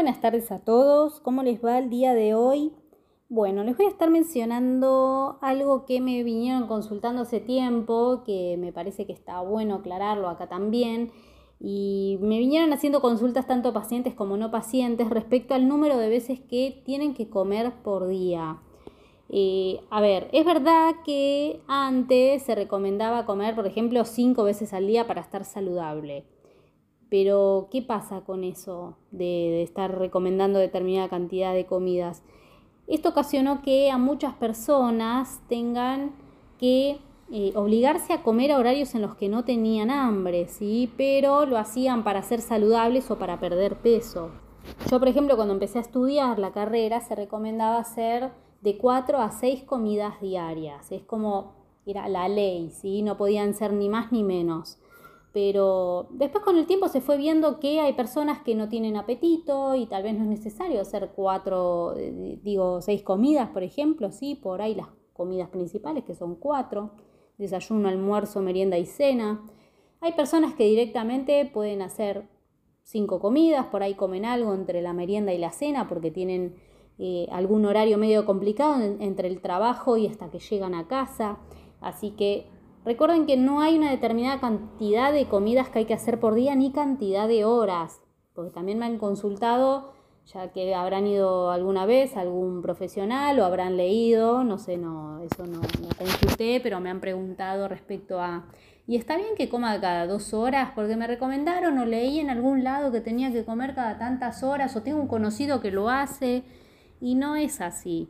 Buenas tardes a todos, ¿cómo les va el día de hoy? Bueno, les voy a estar mencionando algo que me vinieron consultando hace tiempo, que me parece que está bueno aclararlo acá también, y me vinieron haciendo consultas tanto pacientes como no pacientes respecto al número de veces que tienen que comer por día. Eh, a ver, es verdad que antes se recomendaba comer, por ejemplo, cinco veces al día para estar saludable. Pero, ¿qué pasa con eso de, estar recomendando determinada cantidad de comidas? Esto ocasionó que a muchas personas tengan que eh, obligarse a comer a horarios en los que no tenían hambre, ¿sí? Pero lo hacían para ser saludables o para perder peso. Yo, por ejemplo, cuando empecé a estudiar la carrera, se recomendaba hacer de 4 a 6 comidas diarias. Es como era la ley, ¿sí? No podían ser ni más ni menos pero después con el tiempo se fue viendo que hay personas que no tienen apetito y tal vez no es necesario hacer cuatro, eh, digo, seis comidas, por ejemplo, sí, por ahí las comidas principales que son cuatro, desayuno, almuerzo, merienda y cena. Hay personas que directamente pueden hacer cinco comidas, por ahí comen algo entre la merienda y la cena porque tienen eh, algún horario medio complicado entre el trabajo y hasta que llegan a casa. Así que Recuerden que no hay una determinada cantidad de comidas que hay que hacer por día ni cantidad de horas, porque también me han consultado, ya que habrán ido alguna vez a algún profesional o habrán leído, no sé, no, eso no, no consulté, pero me han preguntado respecto a, ¿y está bien que coma cada dos horas? Porque me recomendaron o leí en algún lado que tenía que comer cada tantas horas o tengo un conocido que lo hace y no es así.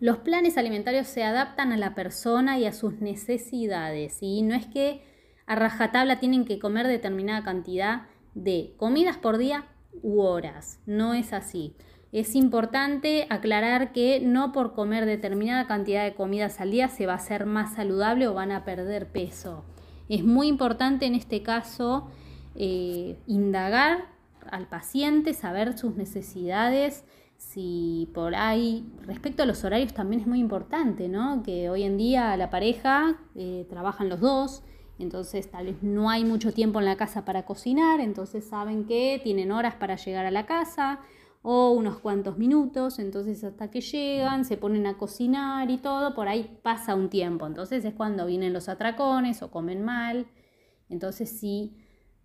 Los planes alimentarios se adaptan a la persona y a sus necesidades, y no es que a rajatabla tienen que comer determinada cantidad de comidas por día u horas, no es así. Es importante aclarar que no por comer determinada cantidad de comidas al día se va a ser más saludable o van a perder peso. Es muy importante en este caso eh, indagar al paciente, saber sus necesidades, si por ahí, respecto a los horarios también es muy importante, ¿no? Que hoy en día la pareja eh, trabajan los dos, entonces tal vez no hay mucho tiempo en la casa para cocinar, entonces saben que tienen horas para llegar a la casa o unos cuantos minutos, entonces hasta que llegan se ponen a cocinar y todo, por ahí pasa un tiempo, entonces es cuando vienen los atracones o comen mal, entonces sí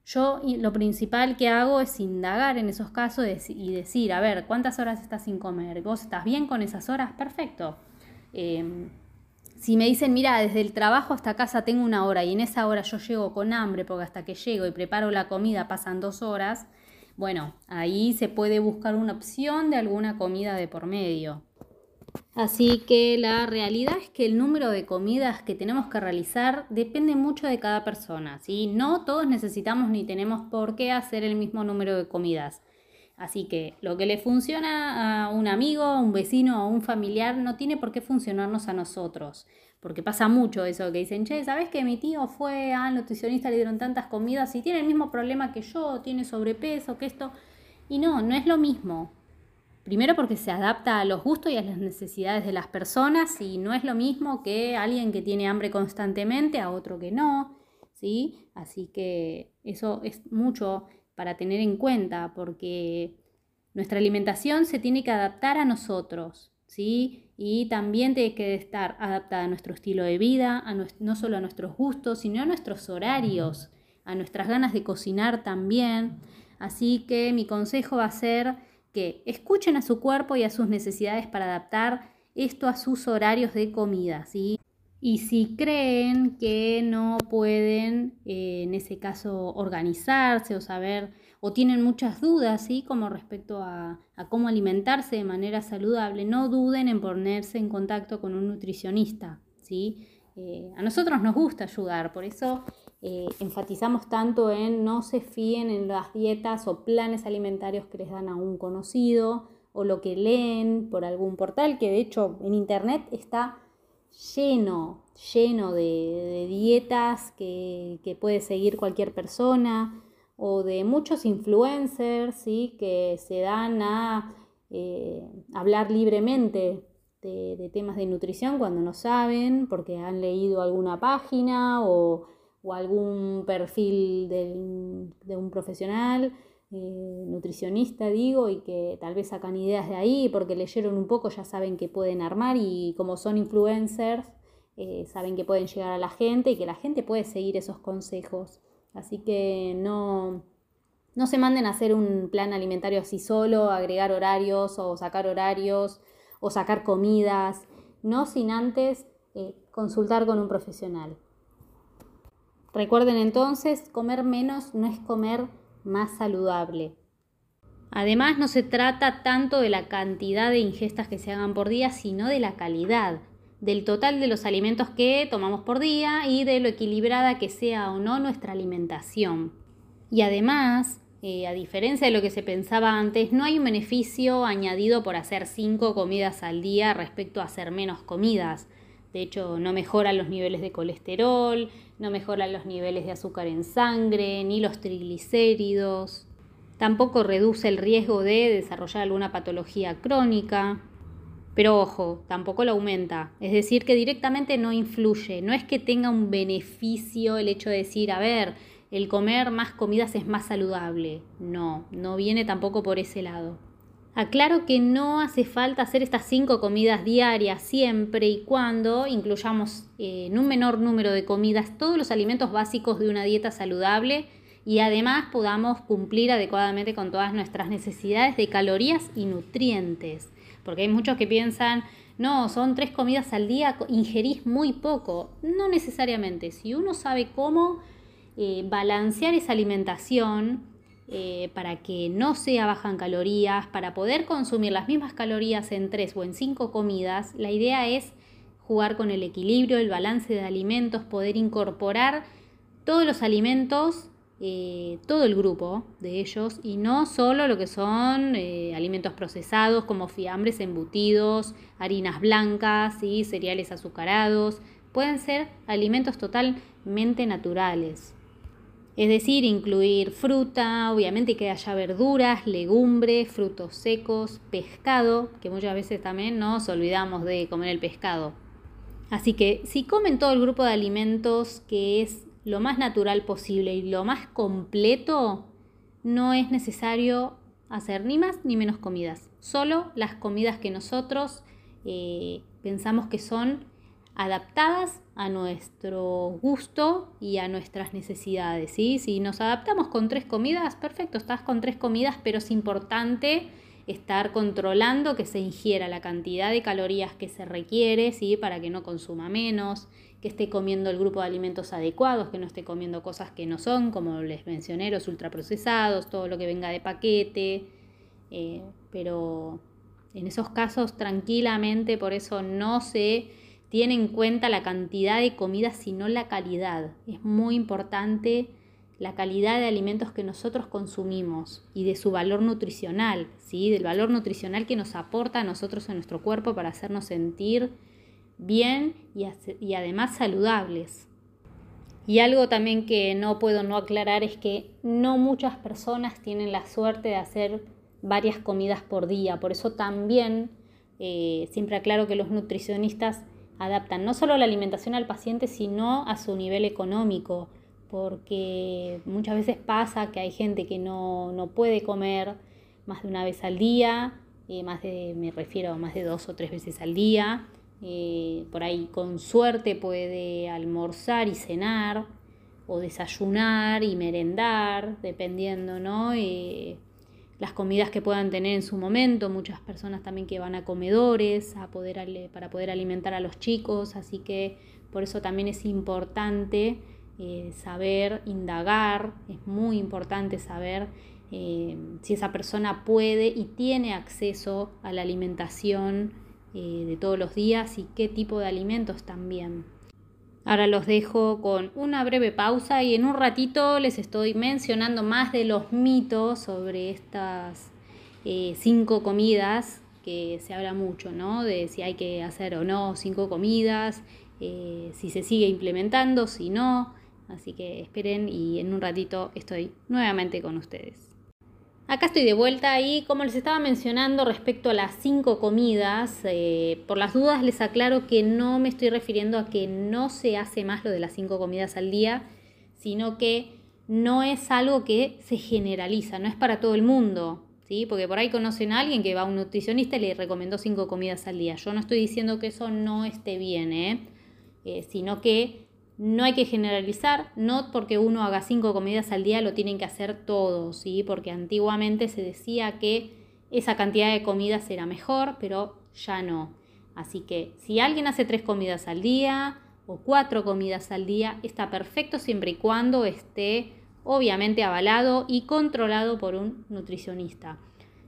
yo lo principal que hago es indagar en esos casos y decir, a ver, ¿cuántas horas estás sin comer? ¿Vos estás bien con esas horas? Perfecto. Em, si me dicen, mira, desde el trabajo hasta casa tengo una hora y en esa hora yo llego con hambre porque hasta que llego y preparo la comida pasan dos horas, bueno, ahí se puede buscar una opción de alguna comida de por medio. Así que la realidad es que el número de comidas que tenemos que realizar depende mucho de cada persona. ¿sí? No todos necesitamos ni tenemos por qué hacer el mismo número de comidas. Así que lo que le funciona a un amigo, a un vecino, a un familiar, no tiene por qué funcionarnos a nosotros. Porque pasa mucho eso que dicen, che, ¿sabes que mi tío fue al nutricionista, le dieron tantas comidas y tiene el mismo problema que yo, tiene sobrepeso, que esto? Y no, no es lo mismo. Primero porque se adapta a los gustos y a las necesidades de las personas y no es lo mismo que alguien que tiene hambre constantemente a otro que no, ¿sí? Así que eso es mucho para tener en cuenta porque nuestra alimentación se tiene que adaptar a nosotros, ¿sí? Y también tiene que estar adaptada a nuestro estilo de vida, a no solo a nuestros gustos, sino a nuestros horarios, a nuestras ganas de cocinar también. Así que mi consejo va a ser que escuchen a su cuerpo y a sus necesidades para adaptar esto a sus horarios de comida. Y si creen que no pueden, eh, en ese caso, organizarse o saber, o tienen muchas dudas, ¿sí? Como respecto a, a cómo alimentarse de manera saludable, no duden en ponerse en contacto con un nutricionista, ¿sí? Eh, a nosotros nos gusta ayudar, por eso eh, enfatizamos tanto en no se fíen en las dietas o planes alimentarios que les dan a un conocido o lo que leen por algún portal, que de hecho en internet está lleno, lleno de, dietas que, puede seguir cualquier persona o de muchos influencers ¿sí? que se dan a eh, hablar libremente de, temas de nutrición cuando no saben, porque han leído alguna página o, algún perfil de, un profesional eh, nutricionista, digo, y que tal vez sacan ideas de ahí porque leyeron un poco, ya saben que pueden armar y como son influencers, eh, saben que pueden llegar a la gente y que la gente puede seguir esos consejos. Así que no, no se manden a hacer un plan alimentario así solo, agregar horarios o sacar horarios o sacar comidas, no sin antes eh, consultar con un profesional. Recuerden entonces, comer menos no es comer más saludable. Además, no se trata tanto de la cantidad de ingestas que se hagan por día, sino de la calidad, del total de los alimentos que tomamos por día y de lo equilibrada que sea o no nuestra alimentación. Y además, eh, a diferencia de lo que se pensaba antes, no hay un beneficio añadido por hacer cinco comidas al día respecto a hacer menos comidas. De hecho, no mejoran los niveles de colesterol, no mejoran los niveles de azúcar en sangre, ni los triglicéridos. Tampoco reduce el riesgo de desarrollar alguna patología crónica. Pero ojo, tampoco lo aumenta. Es decir, que directamente no influye. No es que tenga un beneficio el hecho de decir, a ver, el comer más comidas es más saludable. No, no viene tampoco por ese lado. Aclaro que no hace falta hacer estas cinco comidas diarias siempre y cuando incluyamos eh, en un menor número de comidas todos los alimentos básicos de una dieta saludable y además podamos cumplir adecuadamente con todas nuestras necesidades de calorías y nutrientes. Porque hay muchos que piensan, no, son tres comidas al día, ingerís muy poco. No necesariamente. Si uno sabe cómo eh, balancear esa alimentación, eh, para que no sea baja en calorías, para poder consumir las mismas calorías en tres o en cinco comidas, la idea es jugar con el equilibrio, el balance de alimentos, poder incorporar todos los alimentos, eh, todo el grupo de ellos y no solo lo que son eh, alimentos procesados como fiambres, embutidos, harinas blancas y cereales azucarados. Pueden ser alimentos totalmente naturales. Es decir, incluir fruta, obviamente que haya verduras, legumbres, frutos secos, pescado, que muchas veces también nos olvidamos de comer el pescado. Así que si comen todo el grupo de alimentos que es lo más natural posible y lo más completo, no es necesario hacer ni más ni menos comidas. Solo las comidas que nosotros eh, pensamos que son adaptadas a nuestro gusto y a nuestras necesidades. ¿sí? Si nos adaptamos con tres comidas, perfecto, estás con tres comidas, pero es importante estar controlando que se ingiera la cantidad de calorías que se requiere ¿sí? para que no consuma menos, que esté comiendo el grupo de alimentos adecuados, que no esté comiendo cosas que no son, como les mencioné, los ultraprocesados, todo lo que venga de paquete, eh, pero en esos casos tranquilamente, por eso no se tiene en cuenta la cantidad de comida, sino la calidad. Es muy importante la calidad de alimentos que nosotros consumimos y de su valor nutricional, ¿sí? del valor nutricional que nos aporta a nosotros en nuestro cuerpo para hacernos sentir bien y, además saludables. Y algo también que no puedo no aclarar es que no muchas personas tienen la suerte de hacer varias comidas por día. Por eso también eh, siempre aclaro que los nutricionistas adaptan no solo la alimentación al paciente, sino a su nivel económico, porque muchas veces pasa que hay gente que no, puede comer más de una vez al día, eh, más de, me refiero a más de dos o tres veces al día, eh, por ahí con suerte puede almorzar y cenar, o desayunar y merendar, dependiendo, ¿no? Eh, las comidas que puedan tener en su momento, muchas personas también que van a comedores a poder, para poder alimentar a los chicos, así que por eso también es importante eh, saber indagar, es muy importante saber eh, si esa persona puede y tiene acceso a la alimentación eh, de todos los días y qué tipo de alimentos también. Ahora los dejo con una breve pausa y en un ratito les estoy mencionando más de los mitos sobre estas eh, cinco comidas que se habla mucho, ¿no? De si hay que hacer o no cinco comidas, eh, si se sigue implementando, si no. Así que esperen y en un ratito estoy nuevamente con ustedes. Acá estoy de vuelta y como les estaba mencionando respecto a las cinco comidas, eh, por las dudas les aclaro que no me estoy refiriendo a que no se hace más lo de las cinco comidas al día, sino que no es algo que se generaliza, no es para todo el mundo. ¿Sí? Porque por ahí conocen a alguien que va a un nutricionista y le recomendó cinco comidas al día. Yo no estoy diciendo que eso no esté bien, ¿eh? Eh, sino que no hay que generalizar, no porque uno haga cinco comidas al día lo tienen que hacer todos, ¿sí? porque antiguamente se decía que esa cantidad de comidas era mejor, pero ya no. Así que si alguien hace tres comidas al día o cuatro comidas al día, está perfecto siempre y cuando esté obviamente avalado y controlado por un nutricionista.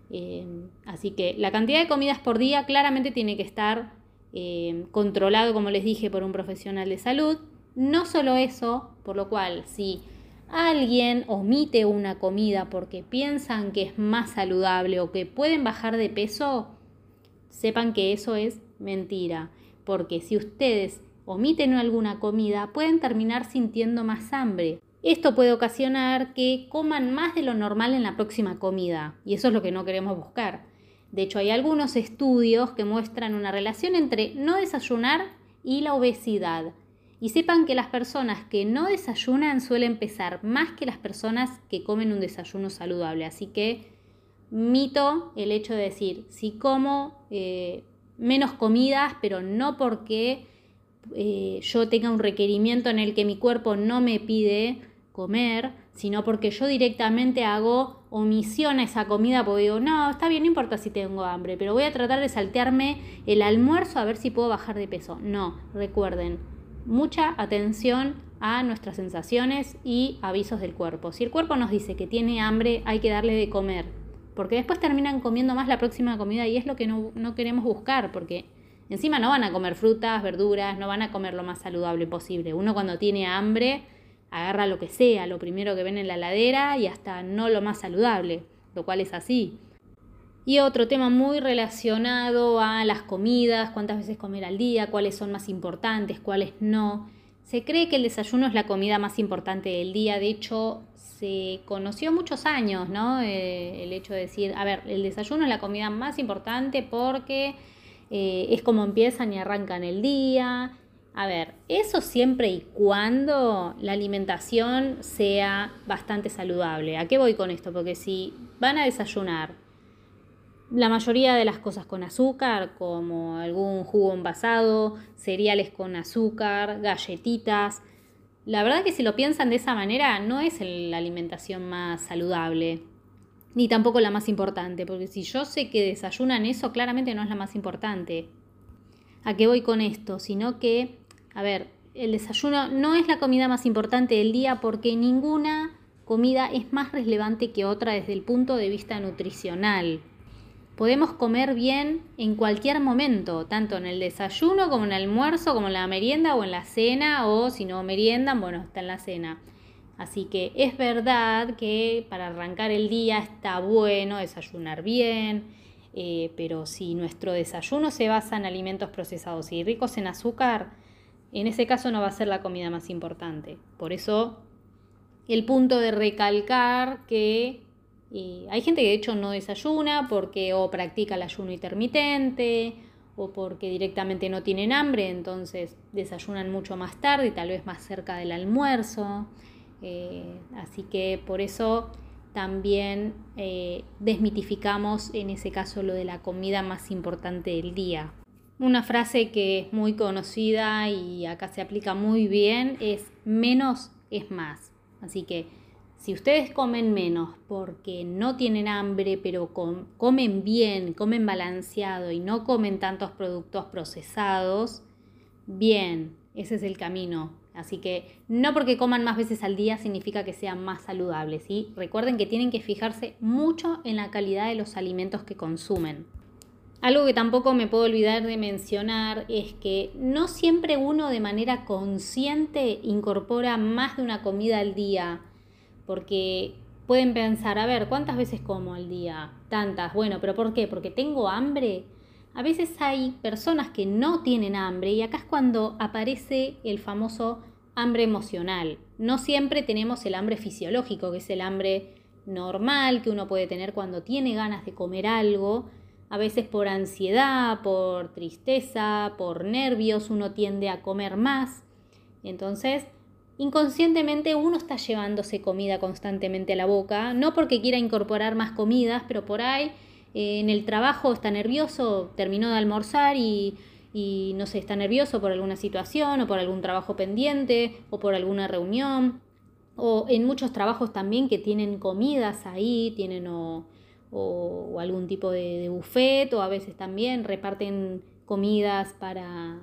Eh, así que la cantidad de comidas por día claramente tiene que estar eh, controlado, como les dije, por un profesional de salud. No solo eso, por lo cual si alguien omite una comida porque piensan que es más saludable o que pueden bajar de peso, sepan que eso es mentira. Porque si ustedes omiten alguna comida, pueden terminar sintiendo más hambre. Esto puede ocasionar que coman más de lo normal en la próxima comida, y eso es lo que no queremos buscar. De hecho, hay algunos estudios que muestran una relación entre no desayunar y la obesidad. Y sepan que las personas que no desayunan suelen pesar más que las personas que comen un desayuno saludable. Así que mito el hecho de decir, si como eh, menos comidas, pero no porque eh, yo tenga un requerimiento en el que mi cuerpo no me pide comer, sino porque yo directamente hago omisión a esa comida porque digo, no, está bien, no importa si tengo hambre, pero voy a tratar de saltearme el almuerzo a ver si puedo bajar de peso. No, recuerden, mucha atención a nuestras sensaciones y avisos del cuerpo. Si el cuerpo nos dice que tiene hambre, hay que darle de comer, porque después terminan comiendo más la próxima comida y es lo que no, no queremos buscar, porque encima no van a comer frutas, verduras, no van a comer lo más saludable posible. Uno cuando tiene hambre agarra lo que sea, lo primero que ven en la ladera y hasta no lo más saludable, lo cual es así. Y otro tema muy relacionado a las comidas, cuántas veces comer al día, cuáles son más importantes, cuáles no. Se cree que el desayuno es la comida más importante del día, de hecho se conoció muchos años, ¿no? Eh, el hecho de decir, a ver, el desayuno es la comida más importante porque eh, es como empiezan y arrancan el día. A ver, eso siempre y cuando la alimentación sea bastante saludable. ¿A qué voy con esto? Porque si van a desayunar la mayoría de las cosas con azúcar, como algún jugo envasado, cereales con azúcar, galletitas. La verdad que si lo piensan de esa manera no es la alimentación más saludable, ni tampoco la más importante, porque si yo sé que desayunan eso, claramente no es la más importante. ¿A qué voy con esto? Sino que, a ver, el desayuno no es la comida más importante del día porque ninguna comida es más relevante que otra desde el punto de vista nutricional. Podemos comer bien en cualquier momento, tanto en el desayuno como en el almuerzo, como en la merienda o en la cena, o si no meriendan, bueno, está en la cena. Así que es verdad que para arrancar el día está bueno desayunar bien, eh, pero si nuestro desayuno se basa en alimentos procesados y ricos en azúcar, en ese caso no va a ser la comida más importante. Por eso el punto de recalcar que hay gente que de hecho no desayuna porque o practica el ayuno intermitente o porque directamente no tienen hambre, entonces desayunan mucho más tarde, tal vez más cerca del almuerzo. Eh, así que por eso también eh, desmitificamos en ese caso lo de la comida más importante del día. Una frase que es muy conocida y acá se aplica muy bien es menos es más. Así que si ustedes comen menos porque no tienen hambre, pero comen bien, comen balanceado y no comen tantos productos procesados, bien, ese es el camino. Así que no porque coman más veces al día significa que sean más saludables. ¿sí? Recuerden que tienen que fijarse mucho en la calidad de los alimentos que consumen. Algo que tampoco me puedo olvidar de mencionar es que no siempre uno de manera consciente incorpora más de una comida al día porque pueden pensar, a ver, ¿cuántas veces como al día? Tantas. Bueno, pero ¿por qué? Porque tengo hambre. A veces hay personas que no tienen hambre y acá es cuando aparece el famoso hambre emocional. No siempre tenemos el hambre fisiológico, que es el hambre normal que uno puede tener cuando tiene ganas de comer algo. A veces por ansiedad, por tristeza, por nervios, uno tiende a comer más. Entonces, inconscientemente uno está llevándose comida constantemente a la boca, no porque quiera incorporar más comidas, pero por ahí eh, en el trabajo está nervioso, terminó de almorzar y, y no sé, está nervioso por alguna situación o por algún trabajo pendiente o por alguna reunión. O en muchos trabajos también que tienen comidas ahí, tienen o, o, algún tipo de, de buffet o a veces también reparten comidas para,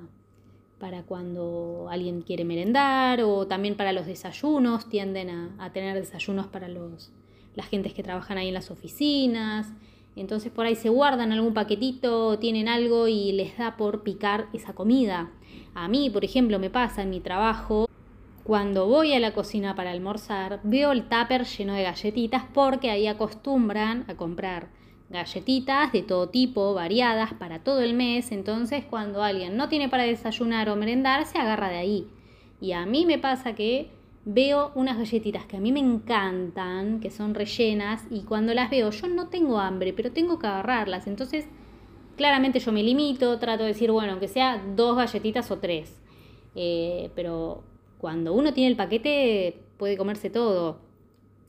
para cuando alguien quiere merendar o también para los desayunos, tienden a, tener desayunos para los, las gentes que trabajan ahí en las oficinas. Entonces por ahí se guardan algún paquetito, tienen algo y les da por picar esa comida. A mí, por ejemplo, me pasa en mi trabajo, cuando voy a la cocina para almorzar, veo el tupper lleno de galletitas porque ahí acostumbran a comprar galletitas de todo tipo, variadas, para todo el mes. Entonces, cuando alguien no tiene para desayunar o merendar, se agarra de ahí. Y a mí me pasa que veo unas galletitas que a mí me encantan, que son rellenas, y cuando las veo yo no tengo hambre, pero tengo que agarrarlas. Entonces, claramente yo me limito, trato de decir, bueno, aunque sea dos galletitas o tres. Eh, pero cuando uno tiene el paquete, puede comerse todo.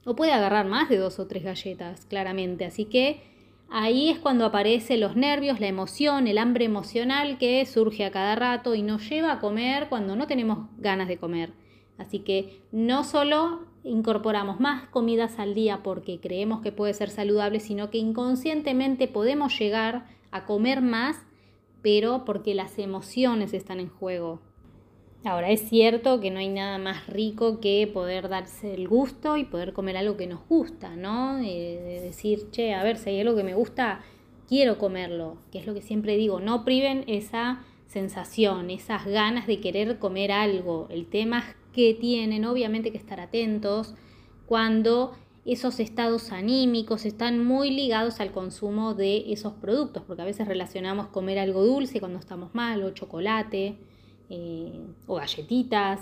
O puede agarrar más de dos o tres galletas, claramente. Así que Ahí es cuando aparecen los nervios, la emoción, el hambre emocional que surge a cada rato y nos lleva a comer cuando no tenemos ganas de comer. Así que no solo incorporamos más comidas al día porque creemos que puede ser saludable, sino que inconscientemente podemos llegar a comer más, pero porque las emociones están en juego. Ahora, es cierto que no hay nada más rico que poder darse el gusto y poder comer algo que nos gusta, ¿no? Eh, de decir, che, a ver, si hay algo que me gusta, quiero comerlo, que es lo que siempre digo, no priven esa sensación, esas ganas de querer comer algo. El tema es que tienen, obviamente, que estar atentos cuando esos estados anímicos están muy ligados al consumo de esos productos, porque a veces relacionamos comer algo dulce cuando estamos mal o chocolate eh, o galletitas.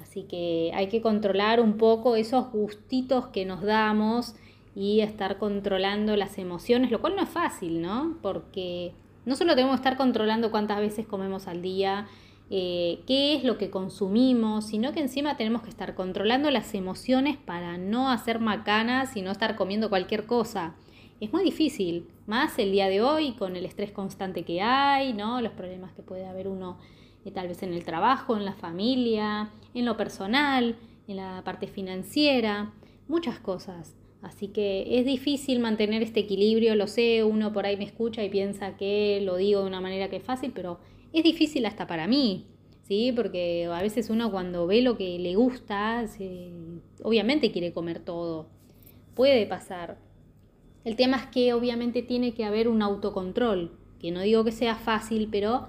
Así que hay que controlar un poco esos gustitos que nos damos y estar controlando las emociones, lo cual no es fácil, ¿no? Porque no solo tenemos que estar controlando cuántas veces comemos al día, eh, qué es lo que consumimos, sino que encima tenemos que estar controlando las emociones para no hacer macanas y no estar comiendo cualquier cosa. Es muy difícil, más el día de hoy con el estrés constante que hay, ¿no? Los problemas que puede haber uno eh, tal vez en el trabajo, en la familia, en lo personal, en la parte financiera, muchas cosas. Así que es difícil mantener este equilibrio, lo sé, uno por ahí me escucha y piensa que lo digo de una manera que es fácil, pero es difícil hasta para mí, ¿sí? Porque a veces uno cuando ve lo que le gusta, obviamente quiere comer todo. Puede pasar. El tema es que obviamente tiene que haber un autocontrol, que no digo que sea fácil, pero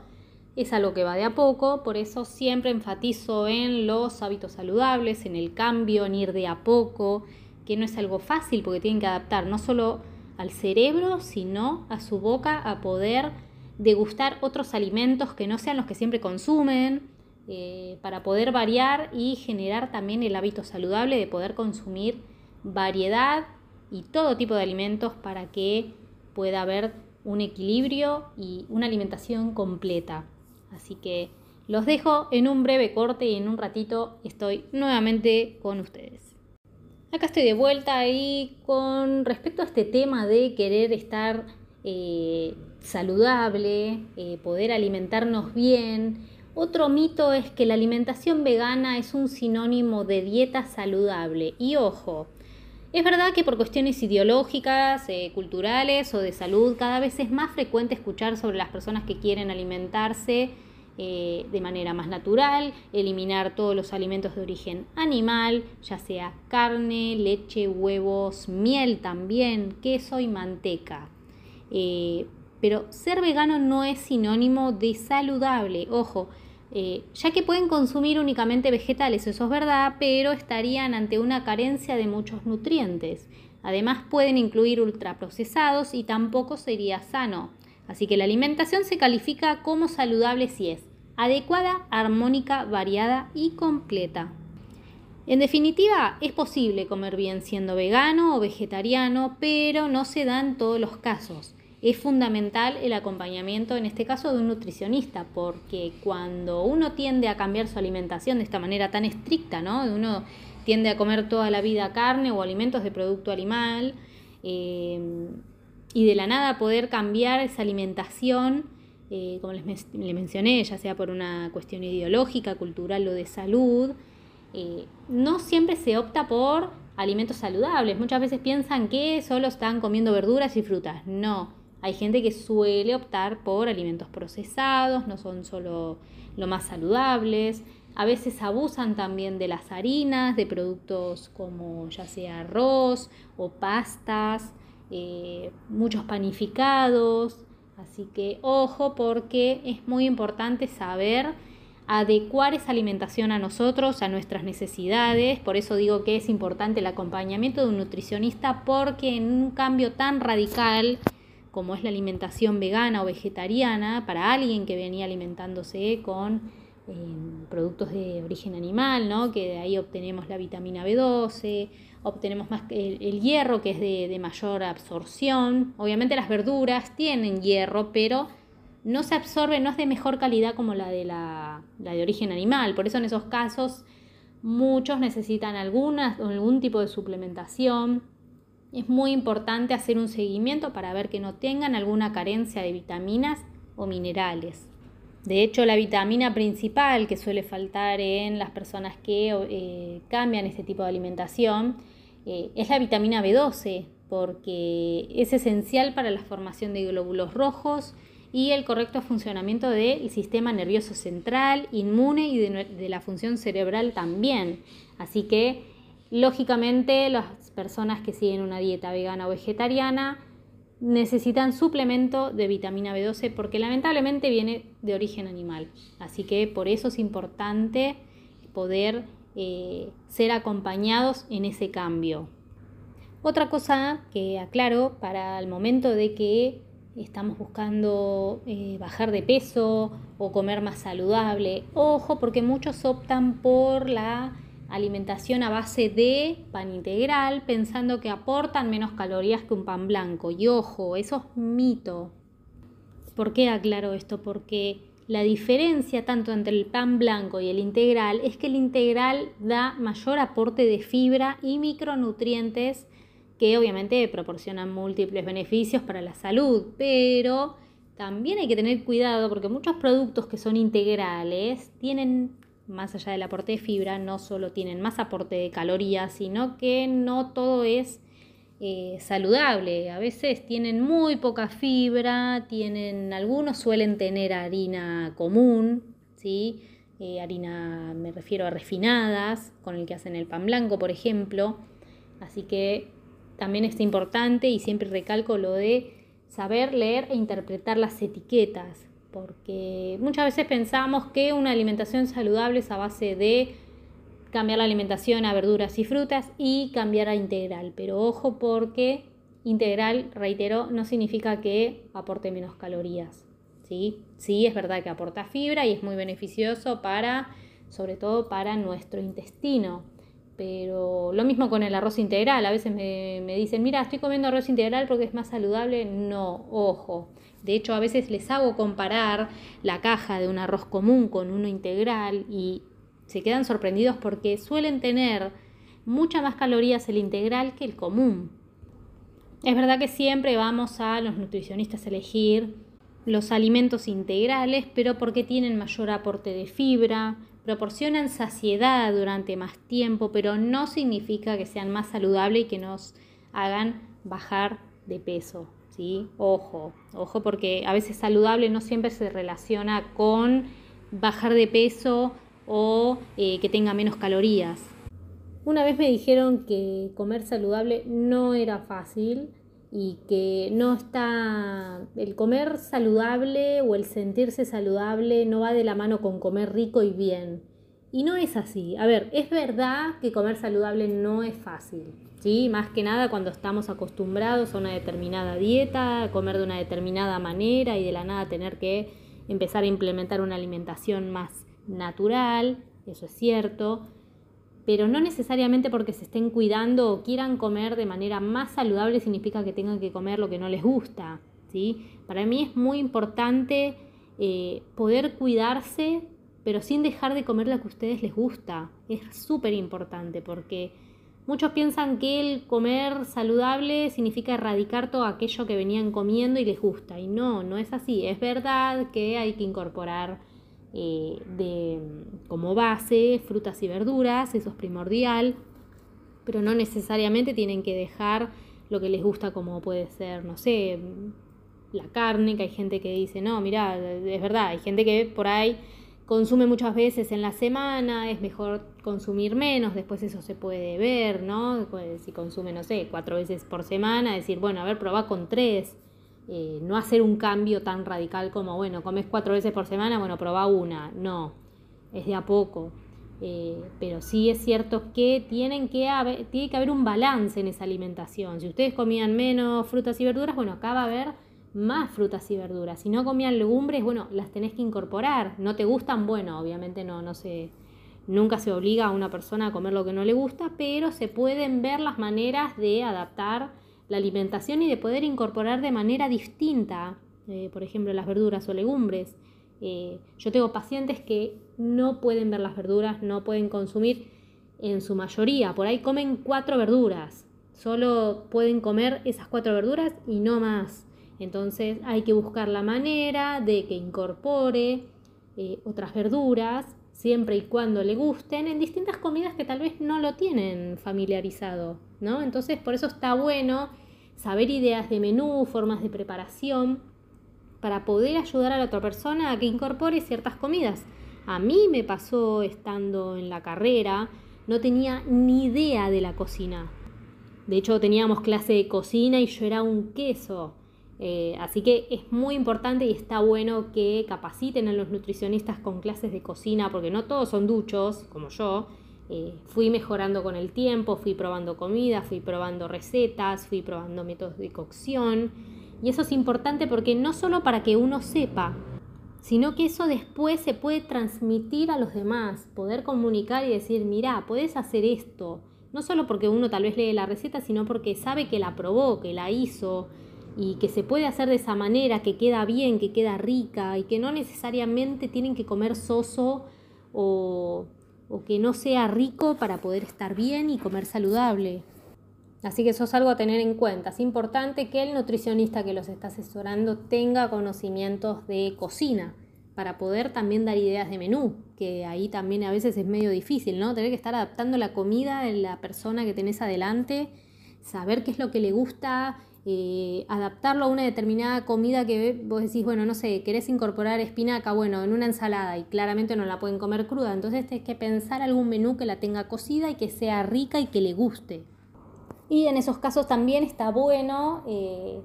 es algo que va de a poco, por eso siempre enfatizo en los hábitos saludables, en el cambio, en ir de a poco, que no es algo fácil porque tienen que adaptar no solo al cerebro, sino a su boca a poder degustar otros alimentos que no sean los que siempre consumen, eh, para poder variar y generar también el hábito saludable de poder consumir variedad y todo tipo de alimentos para que pueda haber un equilibrio y una alimentación completa. Así que los dejo en un breve corte y en un ratito estoy nuevamente con ustedes. Acá estoy de vuelta y con respecto a este tema de querer estar eh, saludable, eh, poder alimentarnos bien, otro mito es que la alimentación vegana es un sinónimo de dieta saludable. Y ojo, es verdad que por cuestiones ideológicas, eh, culturales o de salud, cada vez es más frecuente escuchar sobre las personas que quieren alimentarse eh, de manera más natural, eliminar todos los alimentos de origen animal, ya sea carne, leche, huevos, miel también, queso y manteca. Eh, pero ser vegano no es sinónimo de saludable, ojo, eh, ya que pueden consumir únicamente vegetales, eso es verdad, pero estarían ante una carencia de muchos nutrientes. Además pueden incluir ultraprocesados y tampoco sería sano. Así que la alimentación se califica como saludable si es adecuada, armónica, variada y completa. En definitiva, es posible comer bien siendo vegano o vegetariano, pero no se dan todos los casos. Es fundamental el acompañamiento, en este caso, de un nutricionista, porque cuando uno tiende a cambiar su alimentación de esta manera tan estricta, ¿no? Uno tiende a comer toda la vida carne o alimentos de producto animal, eh, y de la nada poder cambiar esa alimentación, eh, como les, mencioné, ya sea por una cuestión ideológica, cultural o de salud, eh, no siempre se opta por alimentos saludables. Muchas veces piensan que solo están comiendo verduras y frutas. No, hay gente que suele optar por alimentos procesados, no son solo lo más saludables. A veces abusan también de las harinas, de productos como ya sea arroz o pastas, eh, muchos panificados. Así que ojo porque es muy importante saber adecuar esa alimentación a nosotros, a nuestras necesidades. Por eso digo que es importante el acompañamiento de un nutricionista porque en un cambio tan radical como es la alimentación vegana o vegetariana, para alguien que venía alimentándose con eh, productos de origen animal, ¿no? que de ahí obtenemos la vitamina B12, obtenemos más el, hierro que es de, mayor absorción. Obviamente las verduras tienen hierro, pero no se absorbe, no es de mejor calidad como la de, la, de origen animal. Por eso en esos casos muchos necesitan alguna, algún tipo de suplementación. Es muy importante hacer un seguimiento para ver que no tengan alguna carencia de vitaminas o minerales. De hecho, la vitamina principal que suele faltar en las personas que eh, cambian este tipo de alimentación eh, es la vitamina B12, porque es esencial para la formación de glóbulos rojos y el correcto funcionamiento del sistema nervioso central, inmune y de, la función cerebral también. Así que, lógicamente, las personas que siguen una dieta vegana o vegetariana necesitan suplemento de vitamina B12 porque lamentablemente viene de origen animal. Así que por eso es importante poder eh, ser acompañados en ese cambio. Otra cosa que aclaro para el momento de que estamos buscando eh, bajar de peso o comer más saludable, ojo porque muchos optan por la alimentación a base de pan integral pensando que aportan menos calorías que un pan blanco. Y ojo, eso es mito. ¿Por qué aclaro esto? Porque la diferencia tanto entre el pan blanco y el integral es que el integral da mayor aporte de fibra y micronutrientes que obviamente proporcionan múltiples beneficios para la salud, pero también hay que tener cuidado porque muchos productos que son integrales tienen más allá del aporte de fibra, no solo tienen más aporte de calorías, sino que no todo es eh, saludable. A veces tienen muy poca fibra, tienen, algunos suelen tener harina común, ¿sí? Eh, harina, me refiero a refinadas, con el que hacen el pan blanco, por ejemplo. Así que también es importante y siempre recalco lo de saber leer e interpretar las etiquetas porque muchas veces pensamos que una alimentación saludable es a base de cambiar la alimentación a verduras y frutas y cambiar a integral, pero ojo porque integral, reitero, no significa que aporte menos calorías. ¿sí? sí, es verdad que aporta fibra y es muy beneficioso para, sobre todo para nuestro intestino. Pero lo mismo con el arroz integral. A veces me, me dicen, mira, estoy comiendo arroz integral porque es más saludable. No, ojo. De hecho, a veces les hago comparar la caja de un arroz común con uno integral y se quedan sorprendidos porque suelen tener muchas más calorías el integral que el común. Es verdad que siempre vamos a los nutricionistas a elegir los alimentos integrales, pero porque tienen mayor aporte de fibra, proporcionan saciedad durante más tiempo, pero no significa que sean más saludables y que nos hagan bajar de peso. Ojo, ojo porque a veces saludable no siempre se relaciona con bajar de peso o eh, que tenga menos calorías. Una vez me dijeron que comer saludable no era fácil y que no está el comer saludable o el sentirse saludable no va de la mano con comer rico y bien. Y no es así. A ver, es verdad que comer saludable no es fácil. ¿sí? Más que nada cuando estamos acostumbrados a una determinada dieta, a comer de una determinada manera y de la nada tener que empezar a implementar una alimentación más natural, eso es cierto, pero no necesariamente porque se estén cuidando o quieran comer de manera más saludable significa que tengan que comer lo que no les gusta. ¿sí? Para mí es muy importante eh, poder cuidarse, pero sin dejar de comer lo que a ustedes les gusta. Es súper importante porque muchos piensan que el comer saludable significa erradicar todo aquello que venían comiendo y les gusta. Y no, no es así. Es verdad que hay que incorporar eh, de, como base frutas y verduras, eso es primordial, pero no necesariamente tienen que dejar lo que les gusta como puede ser, no sé, la carne, que hay gente que dice, no, mira, es verdad, hay gente que por ahí consume muchas veces en la semana, es mejor consumir menos, después eso se puede ver, ¿no? Pues, si consume, no sé, cuatro veces por semana, decir, bueno, a ver, probá con tres, eh, no hacer un cambio tan radical como, bueno, comes cuatro veces por semana, bueno, probá una, no, es de a poco. Eh, pero sí es cierto que, tienen que haber, tiene que haber un balance en esa alimentación. Si ustedes comían menos frutas y verduras, bueno, acá va a haber más frutas y verduras. Si no comían legumbres, bueno, las tenés que incorporar. ¿No te gustan? Bueno, obviamente no, no se, nunca se obliga a una persona a comer lo que no le gusta, pero se pueden ver las maneras de adaptar la alimentación y de poder incorporar de manera distinta, eh, por ejemplo, las verduras o legumbres. Eh, yo tengo pacientes que no pueden ver las verduras, no pueden consumir en su mayoría. Por ahí comen cuatro verduras, solo pueden comer esas cuatro verduras y no más. Entonces hay que buscar la manera de que incorpore eh, otras verduras, siempre y cuando le gusten, en distintas comidas que tal vez no lo tienen familiarizado, ¿no? Entonces por eso está bueno saber ideas de menú, formas de preparación, para poder ayudar a la otra persona a que incorpore ciertas comidas. A mí me pasó estando en la carrera, no tenía ni idea de la cocina. De hecho, teníamos clase de cocina y yo era un queso. Eh, así que es muy importante y está bueno que capaciten a los nutricionistas con clases de cocina, porque no todos son duchos, como yo. Eh, fui mejorando con el tiempo, fui probando comida, fui probando recetas, fui probando métodos de cocción. Y eso es importante porque no solo para que uno sepa, sino que eso después se puede transmitir a los demás, poder comunicar y decir, mira, puedes hacer esto. No solo porque uno tal vez lee la receta, sino porque sabe que la probó, que la hizo y que se puede hacer de esa manera, que queda bien, que queda rica y que no necesariamente tienen que comer soso o, o que no sea rico para poder estar bien y comer saludable. Así que eso es algo a tener en cuenta. Es importante que el nutricionista que los está asesorando tenga conocimientos de cocina para poder también dar ideas de menú, que ahí también a veces es medio difícil, ¿no? Tener que estar adaptando la comida de la persona que tenés adelante, saber qué es lo que le gusta, eh, adaptarlo a una determinada comida que vos decís, bueno, no sé, querés incorporar espinaca, bueno, en una ensalada y claramente no la pueden comer cruda, entonces tenés que pensar algún menú que la tenga cocida y que sea rica y que le guste. Y en esos casos también está bueno eh,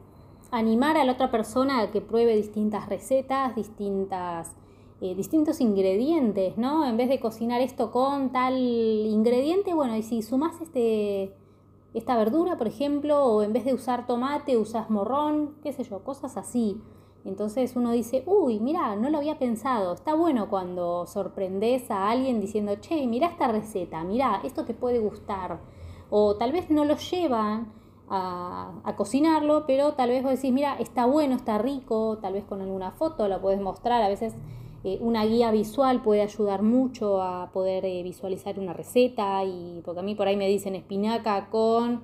animar a la otra persona a que pruebe distintas recetas, distintas, eh, distintos ingredientes, ¿no? En vez de cocinar esto con tal ingrediente, bueno, y si sumas este, esta verdura, por ejemplo, o en vez de usar tomate, usas morrón, qué sé yo, cosas así. Entonces uno dice, uy, mira, no lo había pensado. Está bueno cuando sorprendes a alguien diciendo, che, mira esta receta, mira, esto te puede gustar o tal vez no lo llevan a, cocinarlo, pero tal vez vos decís, mira, está bueno, está rico, tal vez con alguna foto la puedes mostrar, a veces eh, una guía visual puede ayudar mucho a poder eh, visualizar una receta, y porque a mí por ahí me dicen espinaca con,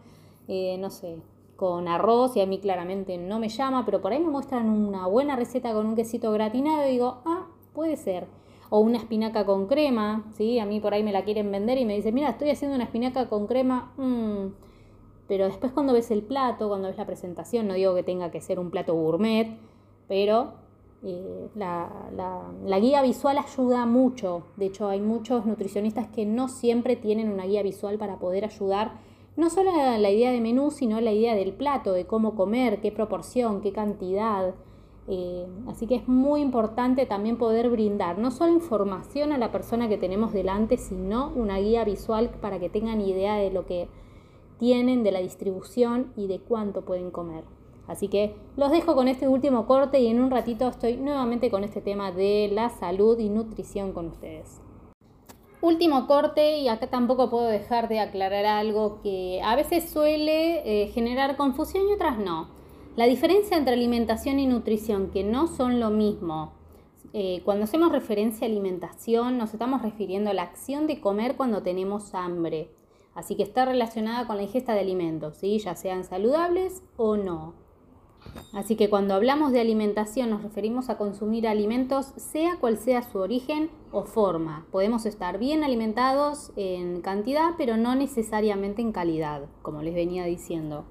eh, no sé, con arroz y a mí claramente no me llama, pero por ahí me muestran una buena receta con un quesito gratinado y digo, ah, puede ser o una espinaca con crema, ¿sí? A mí por ahí me la quieren vender y me dicen, mira, estoy haciendo una espinaca con crema, mm". pero después cuando ves el plato, cuando ves la presentación, no digo que tenga que ser un plato gourmet, pero eh, la, la, guía visual ayuda mucho. De hecho, hay muchos nutricionistas que no siempre tienen una guía visual para poder ayudar no solo a la idea de menú, sino a la idea del plato, de cómo comer, qué proporción, qué cantidad. Eh, así que es muy importante también poder brindar no solo información a la persona que tenemos delante, sino una guía visual para que tengan idea de lo que tienen, de la distribución y de cuánto pueden comer. Así que los dejo con este último corte y en un ratito estoy nuevamente con este tema de la salud y nutrición con ustedes. Último corte y acá tampoco puedo dejar de aclarar algo que a veces suele eh, generar confusión y otras no. La diferencia entre alimentación y nutrición, que no son lo mismo. Eh, cuando hacemos referencia a alimentación, nos estamos refiriendo a la acción de comer cuando tenemos hambre. Así que está relacionada con la ingesta de alimentos, ¿sí? ya sean saludables o no. Así que cuando hablamos de alimentación nos referimos a consumir alimentos sea cual sea su origen o forma. Podemos estar bien alimentados en cantidad, pero no necesariamente en calidad, como les venía diciendo.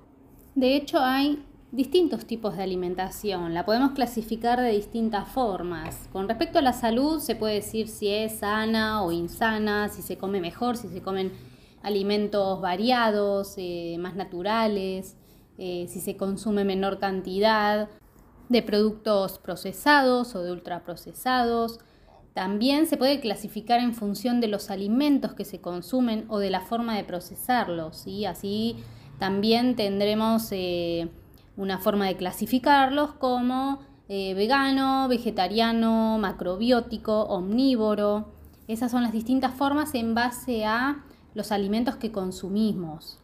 De hecho, hay distintos tipos de alimentación. La podemos clasificar de distintas formas. Con respecto a la salud, se puede decir si es sana o insana, si se come mejor, si se comen alimentos variados, eh, más naturales. Eh, si se consume menor cantidad de productos procesados o de ultraprocesados. También se puede clasificar en función de los alimentos que se consumen o de la forma de procesarlos. y Así también tendremos eh, una forma de clasificarlos como eh, vegano, vegetariano, macrobiótico, omnívoro. Esas son las distintas formas en base a los alimentos que consumimos.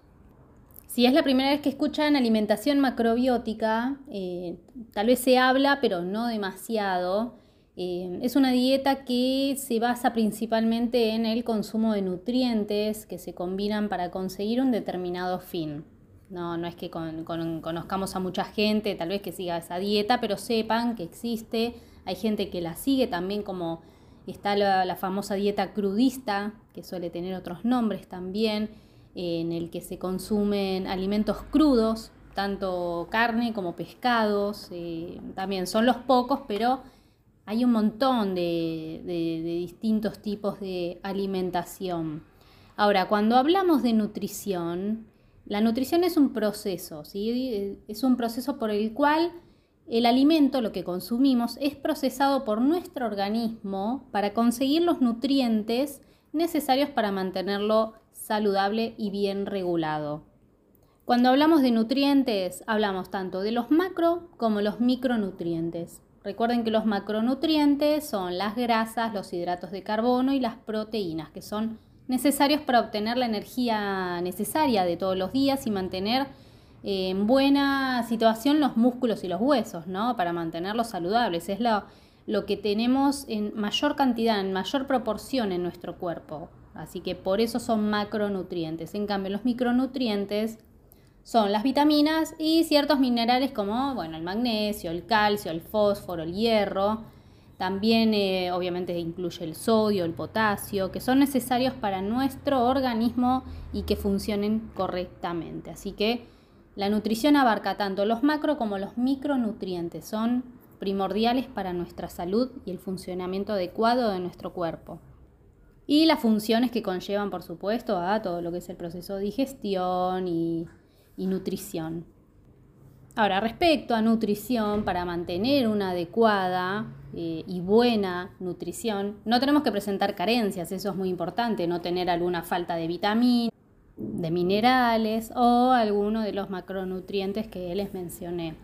Si es la primera vez que escuchan alimentación macrobiótica, eh, tal vez se habla, pero no demasiado. Eh, es una dieta que se basa principalmente en el consumo de nutrientes que se combinan para conseguir un determinado fin. No, no es que conozcamos a mucha gente, tal vez que siga esa dieta, pero sepan que existe. Hay gente que la sigue también como está la famosa dieta crudista, que suele tener otros nombres también en el que se consumen alimentos crudos, tanto carne como pescados, eh, también son los pocos, pero hay un montón de, distintos tipos de alimentación. Ahora, cuando hablamos de nutrición, la nutrición es un proceso, ¿sí? es un proceso por el cual el alimento, lo que consumimos, es procesado por nuestro organismo para conseguir los nutrientes necesarios para mantenerlo saludable y bien regulado. Cuando hablamos de nutrientes, hablamos tanto de los macro como los micronutrientes. Recuerden que los macronutrientes son las grasas, los hidratos de carbono y las proteínas, que son necesarios para obtener la energía necesaria de todos los días y mantener en buena situación los músculos y los huesos, ¿no? Para mantenerlos saludables. Es lo, lo que tenemos en mayor cantidad, en mayor proporción en nuestro cuerpo. Así que por eso son macronutrientes. En cambio, los micronutrientes son las vitaminas y ciertos minerales como bueno, el magnesio, el calcio, el fósforo, el hierro. También eh, obviamente incluye el sodio, el potasio, que son necesarios para nuestro organismo y que funcionen correctamente. Así que la nutrición abarca tanto los macro como los micronutrientes. Son primordiales para nuestra salud y el funcionamiento adecuado de nuestro cuerpo y las funciones que conllevan, por supuesto, a todo lo que es el proceso de digestión y, nutrición. Ahora, respecto a nutrición, para mantener una adecuada eh, y buena nutrición, no tenemos que presentar carencias, eso es muy importante, no tener alguna falta de vitaminas, de minerales o alguno de los macronutrientes que les mencioné.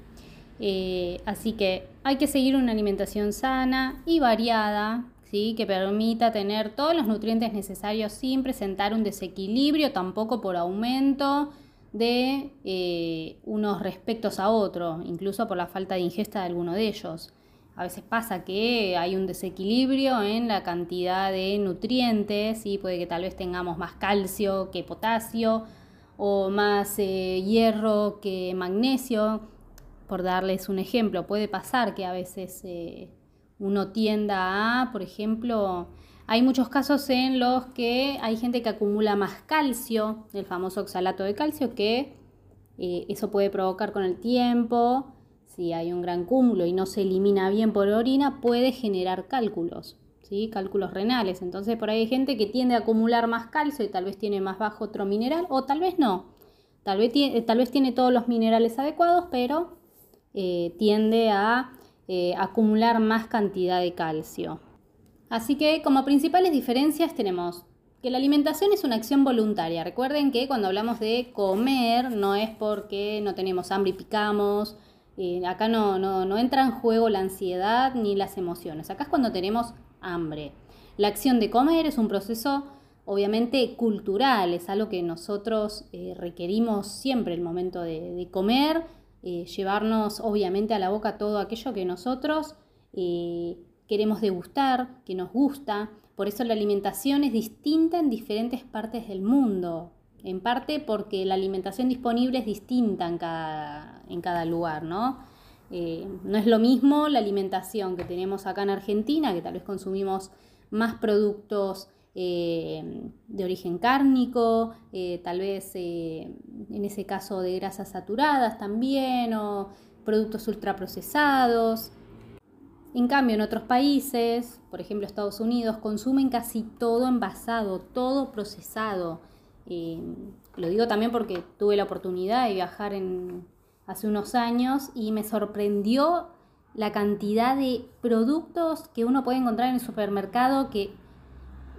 Eh, así que hay que seguir una alimentación sana y variada, que permita tener todos los nutrientes necesarios sin presentar un desequilibrio, tampoco por aumento de eh, unos respectos a otros, incluso por la falta de ingesta de alguno de ellos. A veces pasa que hay un desequilibrio en la cantidad de nutrientes, y puede que tal vez tengamos más calcio que potasio o más eh, hierro que magnesio, por darles un ejemplo. Puede pasar que a veces eh, uno tienda a, por ejemplo, hay muchos casos en los que hay gente que acumula más calcio, el famoso oxalato de calcio, que eh, eso puede provocar con el tiempo, si hay un gran cúmulo y no se elimina bien por orina, puede generar cálculos, ¿sí? cálculos renales. Entonces por ahí hay gente que tiende a acumular más calcio y tal vez tiene más bajo otro mineral o tal vez no. Tal vez, tal vez tiene todos los minerales adecuados, pero eh, tiende a eh, acumular más cantidad de calcio. Así que como principales diferencias tenemos que la alimentación es una acción voluntaria. Recuerden que cuando hablamos de comer no es porque no tenemos hambre y picamos. Eh, acá no, no, no, entra en juego la ansiedad ni las emociones. Acá es cuando tenemos hambre. La acción de comer es un proceso obviamente cultural, es algo que nosotros eh, requerimos siempre el momento de, de comer llevarnos obviamente a la boca todo aquello que nosotros eh, queremos degustar, que nos gusta. Por eso la alimentación es distinta en diferentes partes del mundo. En parte porque la alimentación disponible es distinta en cada, en cada lugar, ¿no? Eh, no es lo mismo la alimentación que tenemos acá en Argentina, que tal vez consumimos más productos eh, de origen cárnico, eh, tal vez en ese caso de grasas saturadas también, o productos ultraprocesados. En cambio, en otros países, por ejemplo Estados Unidos, consumen casi todo envasado, todo procesado. lo digo también porque tuve la oportunidad de viajar en, hace unos años y me sorprendió la cantidad de productos que uno puede encontrar en el supermercado que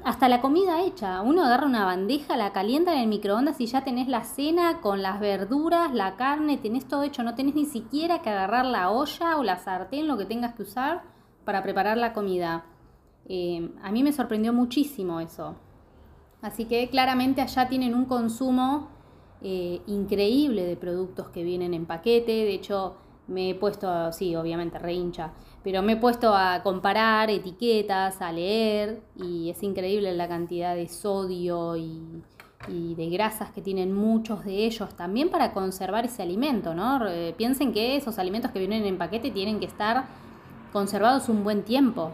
hasta la comida hecha, uno agarra una bandeja, la calienta en el microondas y ya tenés la cena con las verduras, la carne, tenés todo hecho, no tenés ni siquiera que agarrar la olla o la sartén, lo que tengas que usar para preparar la comida. Eh, a mí me sorprendió muchísimo eso. Así que claramente allá tienen un consumo eh, increíble de productos que vienen en paquete. De hecho, me he puesto, sí, obviamente reincha, pero me he puesto a comparar etiquetas, a leer, y es increíble la cantidad de sodio y, de grasas que tienen muchos de ellos también para conservar ese alimento, ¿no? Piensen que esos alimentos que vienen en paquete tienen que estar conservados un buen tiempo.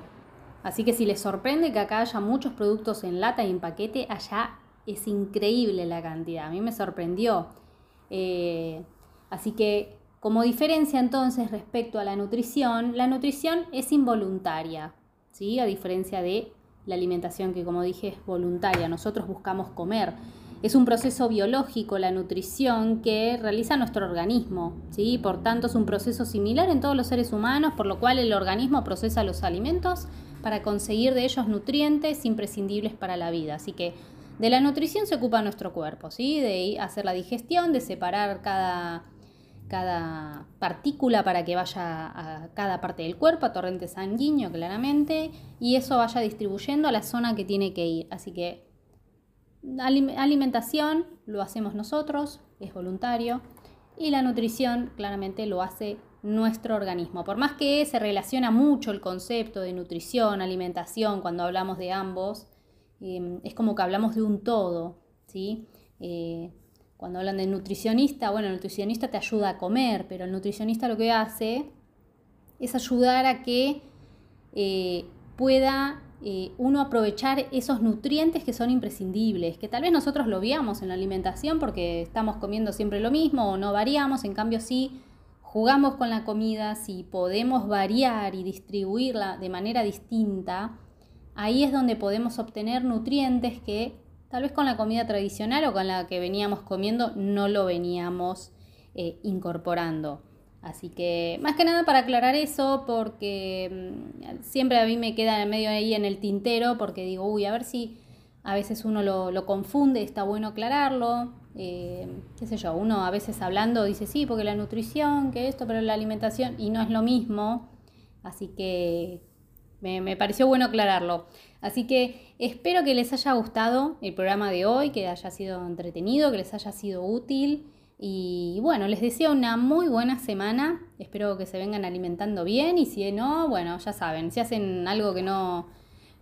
Así que si les sorprende que acá haya muchos productos en lata y en paquete, allá es increíble la cantidad, a mí me sorprendió. Eh, así que como diferencia entonces respecto a la nutrición, la nutrición es involuntaria, ¿sí? a diferencia de la alimentación que como dije es voluntaria, nosotros buscamos comer. Es un proceso biológico la nutrición que realiza nuestro organismo, ¿sí? por tanto es un proceso similar en todos los seres humanos, por lo cual el organismo procesa los alimentos para conseguir de ellos nutrientes imprescindibles para la vida. Así que de la nutrición se ocupa nuestro cuerpo, ¿sí? de hacer la digestión, de separar cada, cada partícula para que vaya a cada parte del cuerpo, a torrente sanguíneo claramente, y eso vaya distribuyendo a la zona que tiene que ir. Así que alimentación lo hacemos nosotros, es voluntario, y la nutrición claramente lo hace nuestro organismo. Por más que se relaciona mucho el concepto de nutrición, alimentación, cuando hablamos de ambos, Em, es como que hablamos de un todo, ¿sí? Eh, cuando hablan de nutricionista, bueno, el nutricionista te ayuda a comer, pero el nutricionista lo que hace es ayudar a que eh, pueda eh, uno aprovechar esos nutrientes que son imprescindibles, que tal vez nosotros lo veamos en la alimentación porque estamos comiendo siempre lo mismo o no variamos, en cambio si jugamos con la comida, si podemos variar y distribuirla de manera distinta, ahí es donde podemos obtener nutrientes que tal vez con la comida tradicional o con la que veníamos comiendo no lo veníamos eh, incorporando. Así que más que nada para aclarar eso, porque mm, siempre a mí me queda en medio ahí en el tintero, porque digo, uy, a ver si a veces uno lo, confunde, está bueno aclararlo. Eh, qué sé yo, uno a veces hablando dice, sí, porque la nutrición, que esto, pero la alimentación, y no es lo mismo. Así que me, pareció bueno aclararlo. Así que espero que les haya gustado el programa de hoy, que haya sido entretenido, que les haya sido útil. Y bueno, les deseo una muy buena semana. Espero que se vengan alimentando bien y si no, bueno, ya saben, si hacen algo que no,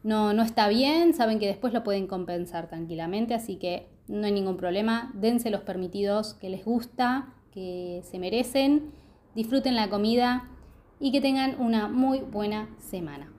no, no está bien, saben que después lo pueden compensar tranquilamente. Así que no hay ningún problema. Dense los permitidos que les gusta, que se merecen. Disfruten la comida y que tengan una muy buena semana.